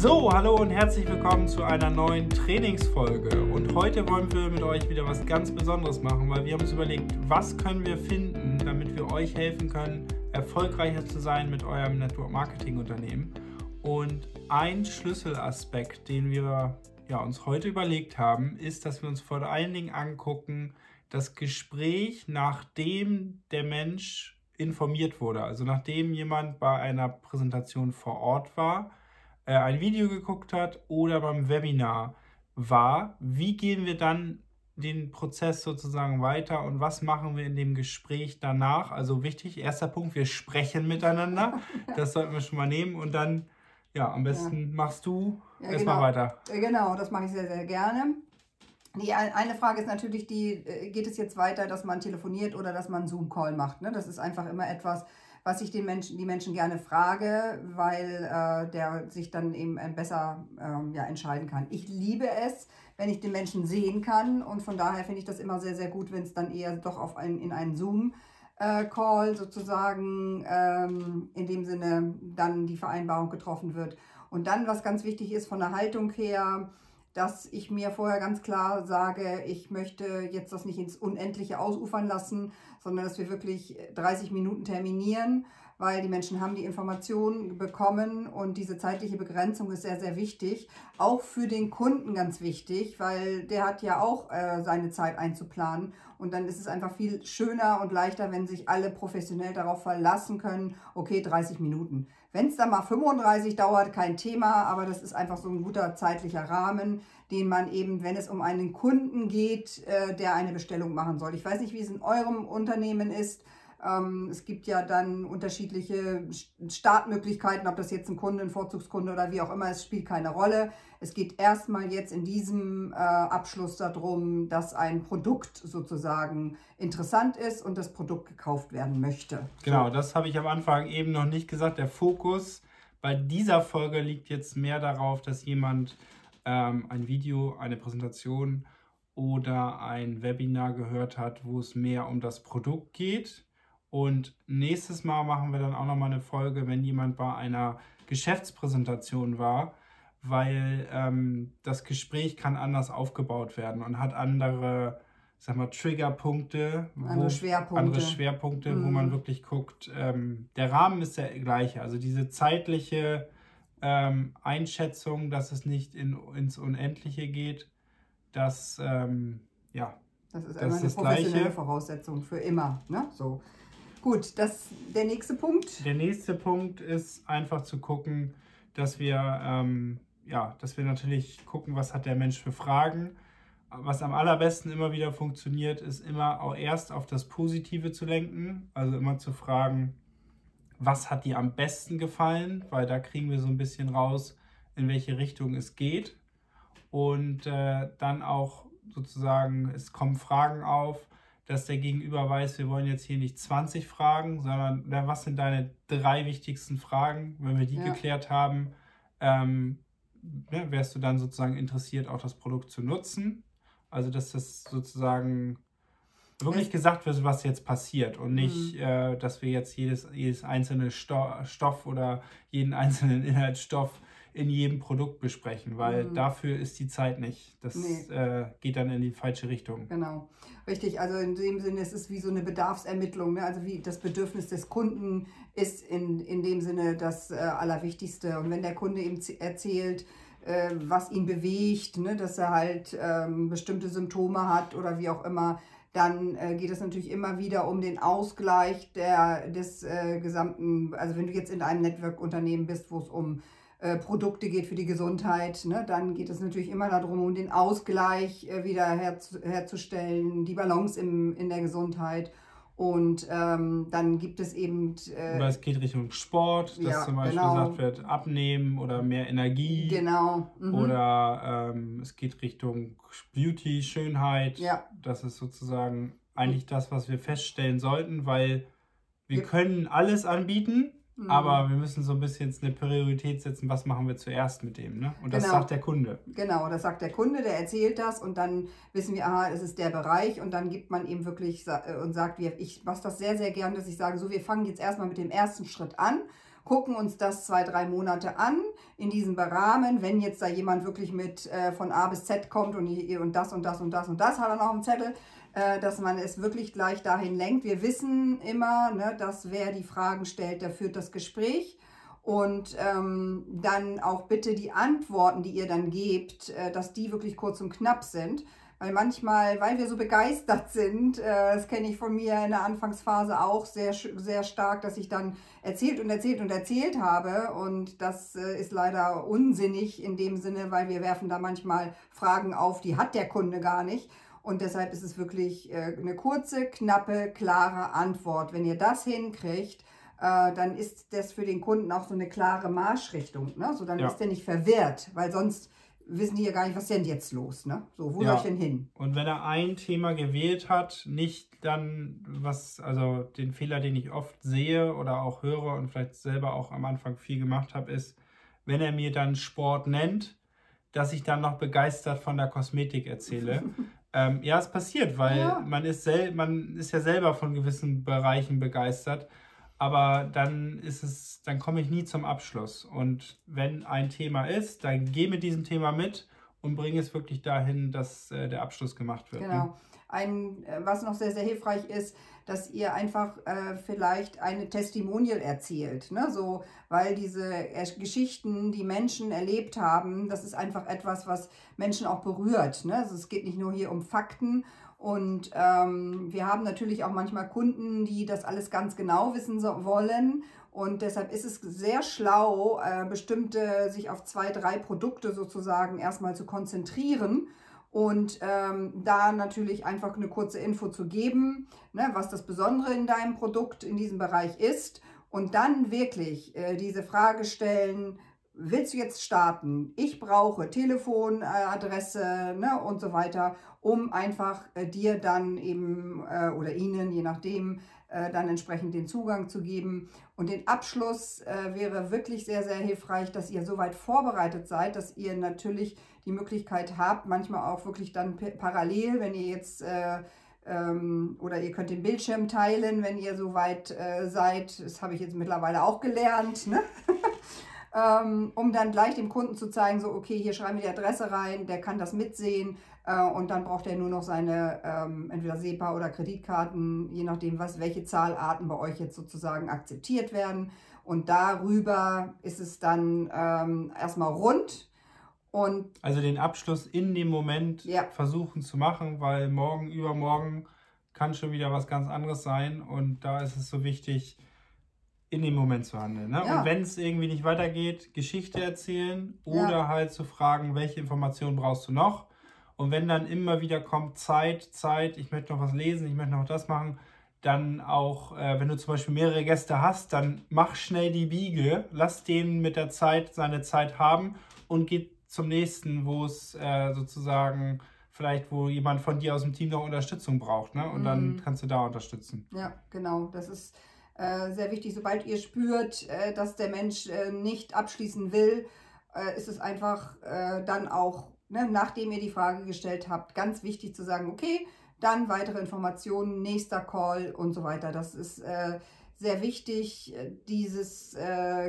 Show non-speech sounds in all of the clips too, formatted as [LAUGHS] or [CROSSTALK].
So, hallo und herzlich willkommen zu einer neuen Trainingsfolge. Und heute wollen wir mit euch wieder was ganz Besonderes machen, weil wir haben uns überlegt, was können wir finden, damit wir euch helfen können, erfolgreicher zu sein mit eurem Network Marketing Unternehmen. Und ein Schlüsselaspekt, den wir ja, uns heute überlegt haben, ist, dass wir uns vor allen Dingen angucken, das Gespräch, nachdem der Mensch informiert wurde. Also nachdem jemand bei einer Präsentation vor Ort war, äh, ein Video geguckt hat oder beim Webinar war, wie gehen wir dann den Prozess sozusagen weiter und was machen wir in dem Gespräch danach? Also wichtig, erster Punkt, wir sprechen miteinander. [LAUGHS] Das sollten wir schon mal nehmen und dann, ja, am besten ja. machst du ja, erstmal genau. weiter. Genau, das mache ich sehr, sehr gerne. Die eine Frage ist natürlich die, äh, geht es jetzt weiter, dass man telefoniert oder dass man Zoom-Call macht? Ne? Das ist einfach immer etwas, was ich den Menschen, die Menschen gerne frage, weil äh, der sich dann eben äh, besser ähm, ja, entscheiden kann. Ich liebe es, wenn ich den Menschen sehen kann und von daher finde ich das immer sehr, sehr gut, wenn es dann eher doch auf ein, in einen Zoom äh, Call sozusagen ähm, in dem Sinne dann die Vereinbarung getroffen wird. Und dann, was ganz wichtig ist von der Haltung her, dass ich mir vorher ganz klar sage, ich möchte jetzt das nicht ins Unendliche ausufern lassen, sondern dass wir wirklich 30 Minuten terminieren, weil die Menschen haben die Informationen bekommen und diese zeitliche Begrenzung ist sehr, sehr wichtig. Auch für den Kunden ganz wichtig, weil der hat ja auch äh, seine Zeit einzuplanen und dann ist es einfach viel schöner und leichter, wenn sich alle professionell darauf verlassen können, okay, 30 Minuten. Wenn es dann mal 35 dauert, kein Thema, aber das ist einfach so ein guter zeitlicher Rahmen, den man eben, wenn es um einen Kunden geht, äh, der eine Bestellung machen soll. Ich weiß nicht, wie es in eurem Unternehmen ist. Ähm, es gibt ja dann unterschiedliche Startmöglichkeiten, ob das jetzt ein Kunde, ein Vorzugskunde oder wie auch immer, es spielt keine Rolle. Es geht erstmal jetzt in diesem äh, Abschluss darum, dass ein Produkt sozusagen interessant ist und das Produkt gekauft werden möchte. Genau, das habe ich am Anfang eben noch nicht gesagt. Der Fokus bei dieser Folge liegt jetzt mehr darauf, dass jemand ähm, ein Video, eine Präsentation oder ein Webinar gehört hat, wo es mehr um das Produkt geht und nächstes Mal machen wir dann auch nochmal eine Folge, wenn jemand bei einer Geschäftspräsentation war, weil ähm, das Gespräch kann anders aufgebaut werden und hat andere, sag mal, Triggerpunkte, andere Schwerpunkte, andere Schwerpunkte mhm. wo man wirklich guckt. Ähm, der Rahmen ist der gleiche, also diese zeitliche ähm, Einschätzung, dass es nicht in, ins Unendliche geht, das ähm, ja. Das ist das eine professionelle Gleiche. Voraussetzung für immer. Ne? So. Gut, das, der nächste Punkt. Der nächste Punkt ist einfach zu gucken, dass wir, ähm, ja, dass wir natürlich gucken, was hat der Mensch für Fragen. Was am allerbesten immer wieder funktioniert, ist immer auch erst auf das Positive zu lenken. Also immer zu fragen, was hat dir am besten gefallen, weil da kriegen wir so ein bisschen raus, in welche Richtung es geht. Und äh, dann auch sozusagen, es kommen Fragen auf, dass der Gegenüber weiß, wir wollen jetzt hier nicht 20 Fragen, sondern na, was sind deine drei wichtigsten Fragen? Wenn wir die ja. geklärt haben, ähm, ne, wärst du dann sozusagen interessiert, auch das Produkt zu nutzen. Also, dass das sozusagen wirklich gesagt wird, was jetzt passiert und nicht, mhm. äh, dass wir jetzt jedes, jedes einzelne Sto Stoff oder jeden einzelnen [LAUGHS] Inhaltsstoff in jedem Produkt besprechen, weil mhm. dafür ist die Zeit nicht. Das nee. äh, geht dann in die falsche Richtung. Genau, richtig. Also in dem Sinne ist es wie so eine Bedarfsermittlung. Ne? Also wie das Bedürfnis des Kunden ist in, in dem Sinne das äh, Allerwichtigste. Und wenn der Kunde eben erzählt, äh, was ihn bewegt, ne? dass er halt ähm, bestimmte Symptome hat oder wie auch immer, dann äh, geht es natürlich immer wieder um den Ausgleich der, des äh, gesamten, also wenn du jetzt in einem Network-Unternehmen bist, wo es um äh, Produkte geht für die Gesundheit, ne, dann geht es natürlich immer darum, um den Ausgleich äh, wieder herzu, herzustellen, die Balance im, in der Gesundheit. Und ähm, dann gibt es eben. Äh, oder es geht Richtung Sport, dass ja, zum Beispiel genau. gesagt wird, abnehmen oder mehr Energie. Genau. Mhm. Oder ähm, es geht Richtung Beauty, Schönheit. Ja. Das ist sozusagen eigentlich das, was wir feststellen sollten, weil wir ja. können alles anbieten, Mhm. Aber wir müssen so ein bisschen eine Priorität setzen, was machen wir zuerst mit dem. Ne? Und das genau. sagt der Kunde. Genau, das sagt der Kunde, der erzählt das und dann wissen wir, aha, es ist der Bereich und dann gibt man eben wirklich äh, und sagt, ich mache das sehr, sehr gern, dass ich sage, so, wir fangen jetzt erstmal mit dem ersten Schritt an gucken uns das zwei, drei Monate an in diesem Rahmen. Wenn jetzt da jemand wirklich mit äh, von A bis Z kommt und, und das und das und das und das hat er noch im Zettel, äh, dass man es wirklich gleich dahin lenkt. Wir wissen immer, ne, dass wer die Fragen stellt, der führt das Gespräch. Und ähm, dann auch bitte die Antworten, die ihr dann gebt, äh, dass die wirklich kurz und knapp sind. Weil manchmal, weil wir so begeistert sind, äh, das kenne ich von mir in der Anfangsphase auch sehr, sehr stark, dass ich dann erzählt und erzählt und erzählt habe. Und das äh, ist leider unsinnig in dem Sinne, weil wir werfen da manchmal Fragen auf, die hat der Kunde gar nicht. Und deshalb ist es wirklich äh, eine kurze, knappe, klare Antwort. Wenn ihr das hinkriegt, äh, dann ist das für den Kunden auch so eine klare Marschrichtung. Ne? So, dann ja. ist der nicht verwirrt, weil sonst wissen die ja gar nicht, was denn jetzt los, ne? So, wo ja. soll ich denn hin? Und wenn er ein Thema gewählt hat, nicht dann was, also den Fehler, den ich oft sehe oder auch höre und vielleicht selber auch am Anfang viel gemacht habe, ist, wenn er mir dann Sport nennt, dass ich dann noch begeistert von der Kosmetik erzähle. [LAUGHS] ähm, ja, es passiert, weil ja. man, ist sel man ist ja selber von gewissen Bereichen begeistert aber dann ist es, dann komme ich nie zum Abschluss. Und wenn ein Thema ist, dann gehe mit diesem Thema mit und bringe es wirklich dahin, dass äh, der Abschluss gemacht wird. Ne? Genau. Ein, äh, was noch sehr, sehr hilfreich ist, dass ihr einfach äh, vielleicht eine Testimonial erzählt. Ne? So, weil diese Geschichten, die Menschen erlebt haben, das ist einfach etwas, was Menschen auch berührt. Ne? Also es geht nicht nur hier um Fakten und ähm, wir haben natürlich auch manchmal Kunden, die das alles ganz genau wissen so, wollen. Und deshalb ist es sehr schlau, äh, bestimmte sich auf zwei, drei Produkte sozusagen erstmal zu konzentrieren und ähm, da natürlich einfach eine kurze Info zu geben, ne, was das Besondere in deinem Produkt in diesem Bereich ist. Und dann wirklich äh, diese Frage stellen, willst du jetzt starten? Ich brauche Telefonadresse ne, und so weiter, um einfach äh, dir dann eben äh, oder ihnen, je nachdem, äh, dann entsprechend den Zugang zu geben. Und den Abschluss äh, wäre wirklich sehr, sehr hilfreich, dass ihr soweit vorbereitet seid, dass ihr natürlich die Möglichkeit habt, manchmal auch wirklich dann parallel, wenn ihr jetzt äh, ähm, oder ihr könnt den Bildschirm teilen, wenn ihr soweit äh, seid. Das habe ich jetzt mittlerweile auch gelernt. Ne? [LAUGHS] ähm, um dann gleich dem Kunden zu zeigen, so, okay, hier schreiben wir die Adresse rein, der kann das mitsehen äh, und dann braucht er nur noch seine ähm, entweder SEPA oder Kreditkarten, je nachdem, was, welche Zahlarten bei euch jetzt sozusagen akzeptiert werden. Und darüber ist es dann ähm, erstmal rund. Und also den Abschluss in dem Moment ja. versuchen zu machen, weil morgen, übermorgen kann schon wieder was ganz anderes sein. Und da ist es so wichtig, in dem Moment zu handeln. Ne? Ja. Und wenn es irgendwie nicht weitergeht, Geschichte erzählen oder ja. halt zu fragen, welche Informationen brauchst du noch. Und wenn dann immer wieder kommt Zeit, Zeit, ich möchte noch was lesen, ich möchte noch das machen, dann auch, äh, wenn du zum Beispiel mehrere Gäste hast, dann mach schnell die Biege, lass den mit der Zeit seine Zeit haben und geh zum nächsten, wo es äh, sozusagen vielleicht, wo jemand von dir aus dem Team noch Unterstützung braucht, ne? Und mhm. dann kannst du da unterstützen. Ja, genau. Das ist sehr wichtig. Sobald ihr spürt, äh, dass der Mensch äh, nicht abschließen will, äh, ist es einfach äh, dann auch, ne, nachdem ihr die Frage gestellt habt, ganz wichtig zu sagen, okay, dann weitere Informationen, nächster Call und so weiter. Das ist sehr wichtig, dieses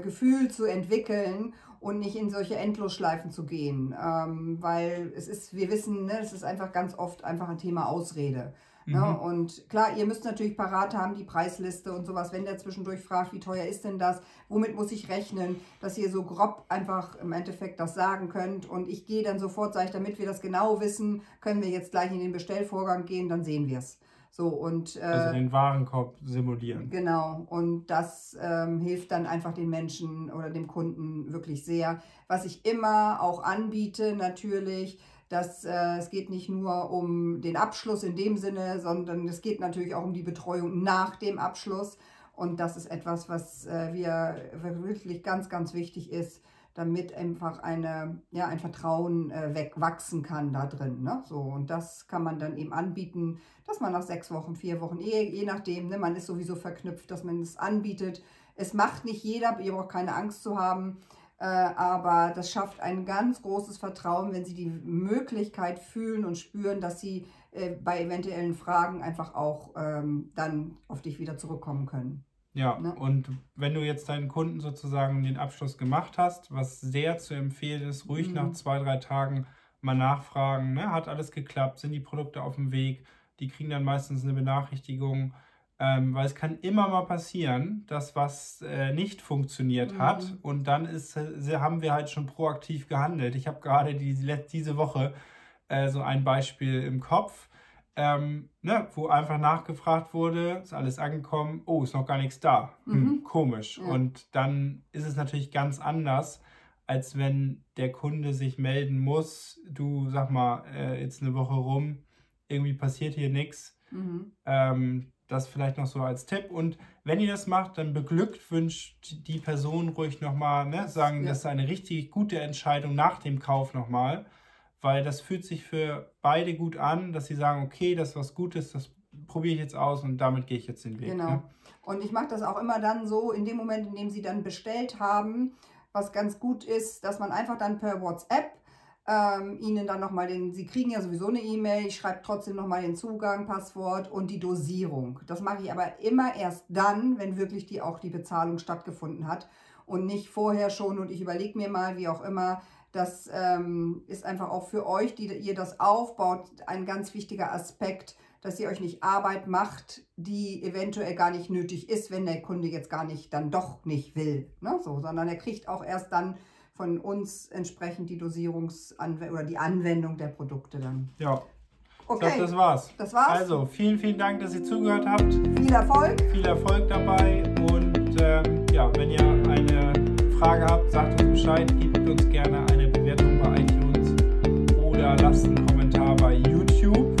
Gefühl zu entwickeln und nicht in solche Endlosschleifen zu gehen, ähm, weil es ist, wir wissen, ne, es ist einfach ganz oft einfach ein Thema Ausrede. Ne? Mhm. Und klar, ihr müsst natürlich parat haben, die Preisliste und sowas, wenn der zwischendurch fragt, wie teuer ist denn das, womit muss ich rechnen, dass ihr so grob einfach im Endeffekt das sagen könnt. Und ich gehe dann sofort, sage ich, damit wir das genau wissen, können wir jetzt gleich in den Bestellvorgang gehen, dann sehen wir es. So, und, äh, also den Warenkorb simulieren. Genau, und das ähm, hilft dann einfach den Menschen oder dem Kunden wirklich sehr. Was ich immer auch anbiete, natürlich, dass äh, es geht nicht nur um den Abschluss in dem Sinne, sondern es geht natürlich auch um die Betreuung nach dem Abschluss. Und das ist etwas, was äh, wir wirklich ganz, ganz wichtig ist, damit einfach eine, ja, ein Vertrauen äh, wegwachsen kann da drin. Ne? So, und das kann man dann eben anbieten, dass man nach sechs Wochen, vier Wochen, je, je nachdem, ne, man ist sowieso verknüpft, dass man es anbietet. Es macht nicht jeder, ihr braucht keine Angst zu haben. Äh, aber das schafft ein ganz großes Vertrauen, wenn sie die Möglichkeit fühlen und spüren, dass sie äh, bei eventuellen Fragen einfach auch ähm, dann auf dich wieder zurückkommen können. Ja, ne? und wenn du jetzt deinen Kunden sozusagen den Abschluss gemacht hast, was sehr zu empfehlen ist, ruhig mhm. nach zwei, drei Tagen mal nachfragen, ne? hat alles geklappt, sind die Produkte auf dem Weg, die kriegen dann meistens eine Benachrichtigung, ähm, weil es kann immer mal passieren, dass was äh, nicht funktioniert mhm. hat und dann ist, äh, haben wir halt schon proaktiv gehandelt. Ich habe gerade die, diese Woche äh, so ein Beispiel im Kopf ähm, ne, wo einfach nachgefragt wurde, ist alles angekommen, oh, ist noch gar nichts da. Hm, mhm. komisch. Ja. Und dann ist es natürlich ganz anders, als wenn der Kunde sich melden muss, du sag mal, äh, jetzt eine Woche rum, irgendwie passiert hier nichts. Mhm. Ähm, das vielleicht noch so als Tipp. Und wenn ihr das macht, dann beglückwünscht die Person ruhig nochmal, ne? sagen, ja. das ist eine richtig gute Entscheidung nach dem Kauf nochmal weil das fühlt sich für beide gut an, dass sie sagen, okay, das ist was Gutes, das probiere ich jetzt aus und damit gehe ich jetzt den Weg. Genau. Ne? Und ich mache das auch immer dann so, in dem Moment, in dem sie dann bestellt haben, was ganz gut ist, dass man einfach dann per WhatsApp ähm, ihnen dann nochmal den, sie kriegen ja sowieso eine E-Mail, ich schreibe trotzdem nochmal den Zugang, Passwort und die Dosierung. Das mache ich aber immer erst dann, wenn wirklich die auch die Bezahlung stattgefunden hat und nicht vorher schon und ich überlege mir mal, wie auch immer, das ähm, ist einfach auch für euch, die ihr das aufbaut, ein ganz wichtiger Aspekt, dass ihr euch nicht Arbeit macht, die eventuell gar nicht nötig ist, wenn der Kunde jetzt gar nicht, dann doch nicht will. Ne? So, sondern er kriegt auch erst dann von uns entsprechend die Dosierungsanwendung oder die Anwendung der Produkte dann. Ja. Okay. Ich glaube, das war's. Das war's. Also, vielen, vielen Dank, dass ihr zugehört habt. Viel Erfolg. Viel Erfolg dabei. Und ähm, ja, wenn ihr eine Frage habt, sagt uns Bescheid, gebt uns gerne eine Bewertung bei iTunes oder lasst einen Kommentar bei YouTube.